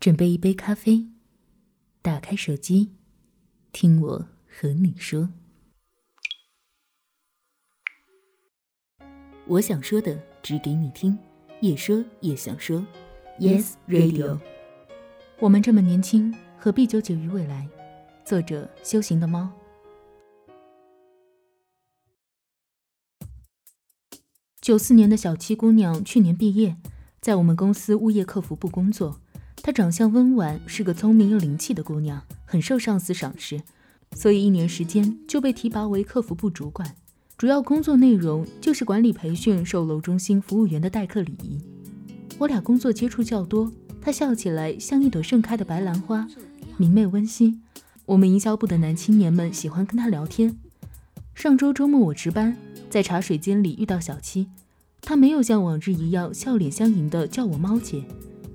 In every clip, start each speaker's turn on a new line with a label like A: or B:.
A: 准备一杯咖啡，打开手机，听我和你说。我想说的，只给你听，也说也想说。Yes Radio。我们这么年轻，何必纠结于未来？作者：修行的猫。九四年的小七姑娘，去年毕业，在我们公司物业客服部工作。她长相温婉，是个聪明又灵气的姑娘，很受上司赏识，所以一年时间就被提拔为客服部主管。主要工作内容就是管理培训售楼中心服务员的待客礼仪。我俩工作接触较多，她笑起来像一朵盛开的白兰花，明媚温馨。我们营销部的男青年们喜欢跟她聊天。上周周末我值班。在茶水间里遇到小七，她没有像往日一样笑脸相迎的叫我猫姐，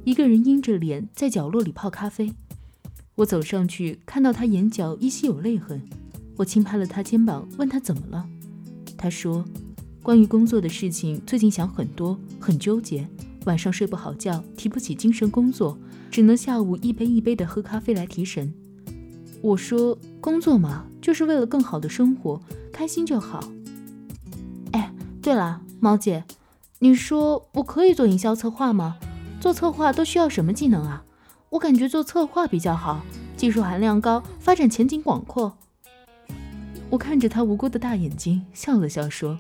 A: 一个人阴着脸在角落里泡咖啡。我走上去，看到他眼角依稀有泪痕，我轻拍了他肩膀，问他怎么了。他说：“关于工作的事情，最近想很多，很纠结，晚上睡不好觉，提不起精神工作，只能下午一杯一杯的喝咖啡来提神。”我说：“工作嘛，就是为了更好的生活，开心就好。”哎对了，猫姐，你说我可以做营销策划吗？做策划都需要什么技能啊？我感觉做策划比较好，技术含量高，发展前景广阔。我看着他无辜的大眼睛，笑了笑说：“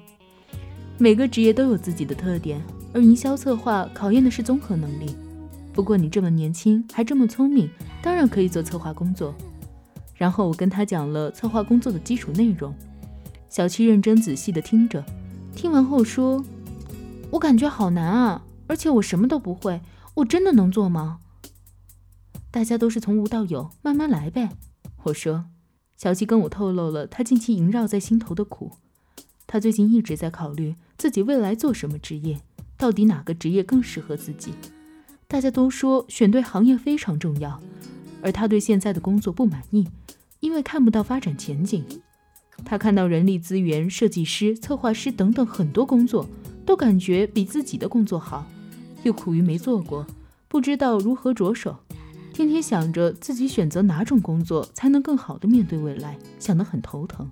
A: 每个职业都有自己的特点，而营销策划考验的是综合能力。不过你这么年轻，还这么聪明，当然可以做策划工作。”然后我跟他讲了策划工作的基础内容。小七认真仔细地听着。听完后说：“我感觉好难啊，而且我什么都不会，我真的能做吗？”大家都是从无到有，慢慢来呗。我说：“小七跟我透露了他近期萦绕在心头的苦，他最近一直在考虑自己未来做什么职业，到底哪个职业更适合自己。大家都说选对行业非常重要，而他对现在的工作不满意，因为看不到发展前景。”他看到人力资源、设计师、策划师等等很多工作，都感觉比自己的工作好，又苦于没做过，不知道如何着手，天天想着自己选择哪种工作才能更好的面对未来，想得很头疼。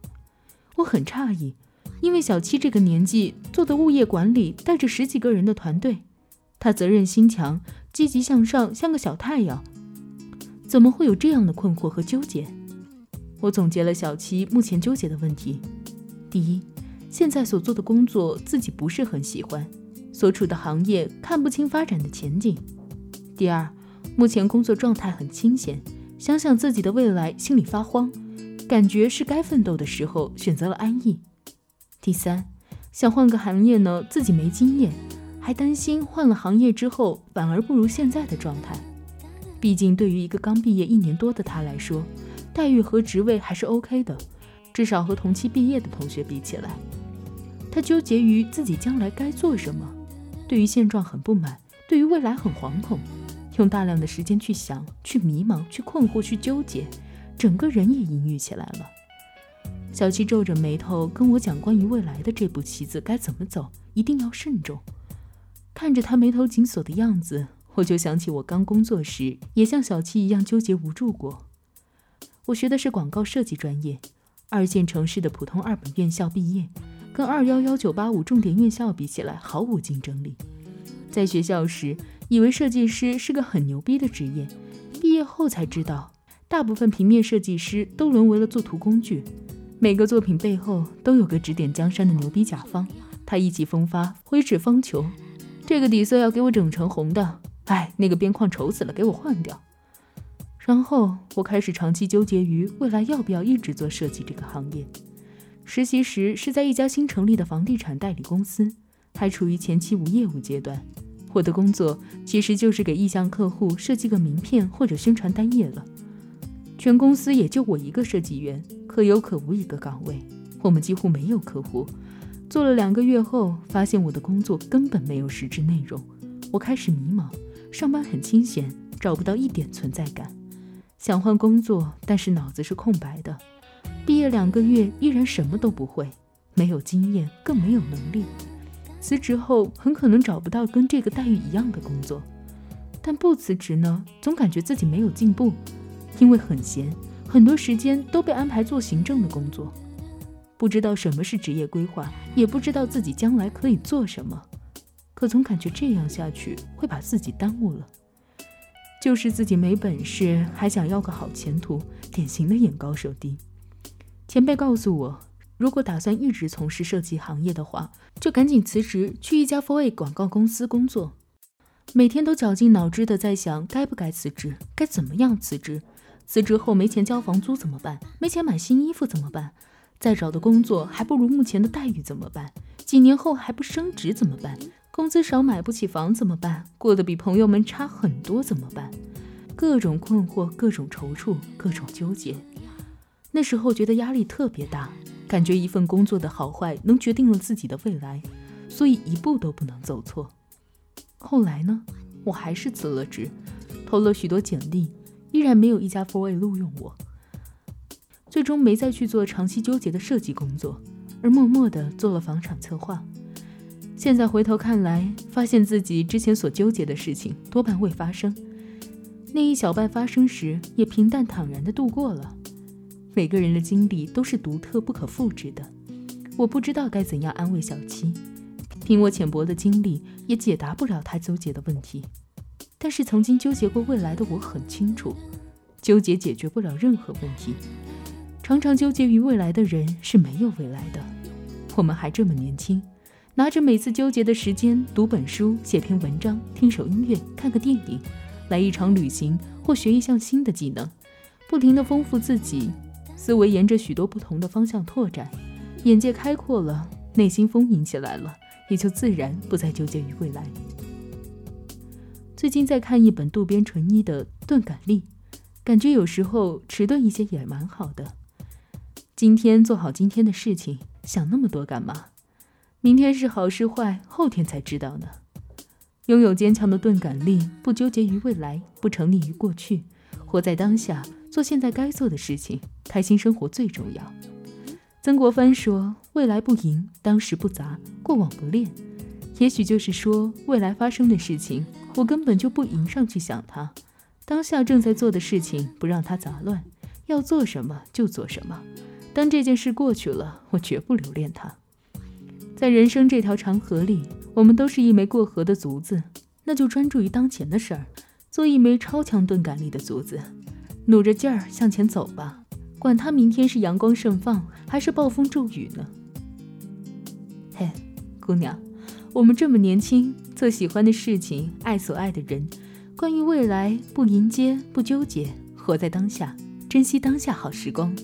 A: 我很诧异，因为小七这个年纪做的物业管理，带着十几个人的团队，他责任心强，积极向上，像个小太阳，怎么会有这样的困惑和纠结？我总结了小七目前纠结的问题：第一，现在所做的工作自己不是很喜欢，所处的行业看不清发展的前景；第二，目前工作状态很清闲，想想自己的未来心里发慌，感觉是该奋斗的时候，选择了安逸；第三，想换个行业呢，自己没经验，还担心换了行业之后反而不如现在的状态。毕竟对于一个刚毕业一年多的他来说，待遇和职位还是 OK 的，至少和同期毕业的同学比起来，他纠结于自己将来该做什么，对于现状很不满，对于未来很惶恐，用大量的时间去想、去迷茫、去困惑、去纠结，整个人也阴郁起来了。小七皱着眉头跟我讲关于未来的这步棋子该怎么走，一定要慎重。看着他眉头紧锁的样子，我就想起我刚工作时也像小七一样纠结无助过。我学的是广告设计专业，二线城市的普通二本院校毕业，跟二幺幺九八五重点院校比起来毫无竞争力。在学校时，以为设计师是个很牛逼的职业，毕业后才知道，大部分平面设计师都沦为了作图工具。每个作品背后都有个指点江山的牛逼甲方，他意气风发，挥斥方遒。这个底色要给我整成红的，哎，那个边框丑死了，给我换掉。然后我开始长期纠结于未来要不要一直做设计这个行业。实习时是在一家新成立的房地产代理公司，还处于前期无业务阶段。我的工作其实就是给意向客户设计个名片或者宣传单页了。全公司也就我一个设计员，可有可无一个岗位，我们几乎没有客户。做了两个月后，发现我的工作根本没有实质内容，我开始迷茫，上班很清闲，找不到一点存在感。想换工作，但是脑子是空白的。毕业两个月，依然什么都不会，没有经验，更没有能力。辞职后，很可能找不到跟这个待遇一样的工作。但不辞职呢，总感觉自己没有进步，因为很闲，很多时间都被安排做行政的工作，不知道什么是职业规划，也不知道自己将来可以做什么，可总感觉这样下去会把自己耽误了。就是自己没本事，还想要个好前途，典型的眼高手低。前辈告诉我，如果打算一直从事设计行业的话，就赶紧辞职去一家 f o r A 广告公司工作。每天都绞尽脑汁的在想，该不该辞职，该怎么样辞职？辞职后没钱交房租怎么办？没钱买新衣服怎么办？再找的工作还不如目前的待遇怎么办？几年后还不升职怎么办？工资少买不起房怎么办？过得比朋友们差很多怎么办？各种困惑，各种踌躇，各种纠结。那时候觉得压力特别大，感觉一份工作的好坏能决定了自己的未来，所以一步都不能走错。后来呢，我还是辞了职，投了许多简历，依然没有一家 f o r A 录用我。最终没再去做长期纠结的设计工作，而默默地做了房产策划。现在回头看来，发现自己之前所纠结的事情多半未发生，那一小半发生时也平淡坦然地度过了。每个人的经历都是独特不可复制的，我不知道该怎样安慰小七，凭我浅薄的经历也解答不了他纠结的问题。但是曾经纠结过未来的我很清楚，纠结解决不了任何问题，常常纠结于未来的人是没有未来的。我们还这么年轻。拿着每次纠结的时间，读本书、写篇文章、听首音乐、看个电影，来一场旅行或学一项新的技能，不停地丰富自己，思维沿着许多不同的方向拓展，眼界开阔了，内心丰盈起来了，也就自然不再纠结于未来。最近在看一本渡边淳一的《钝感力》，感觉有时候迟钝一些也蛮好的。今天做好今天的事情，想那么多干嘛？明天是好是坏，后天才知道呢。拥有坚强的钝感力，不纠结于未来，不沉溺于过去，活在当下，做现在该做的事情，开心生活最重要。曾国藩说：“未来不迎，当时不杂，过往不恋。”也许就是说，未来发生的事情，我根本就不迎上去想它；当下正在做的事情，不让它杂乱，要做什么就做什么。当这件事过去了，我绝不留恋它。在人生这条长河里，我们都是一枚过河的卒子，那就专注于当前的事儿，做一枚超强钝感力的卒子，努着劲儿向前走吧，管他明天是阳光盛放还是暴风骤雨呢。嘿，姑娘，我们这么年轻，做喜欢的事情，爱所爱的人，关于未来不迎接，不纠结，活在当下，珍惜当下好时光。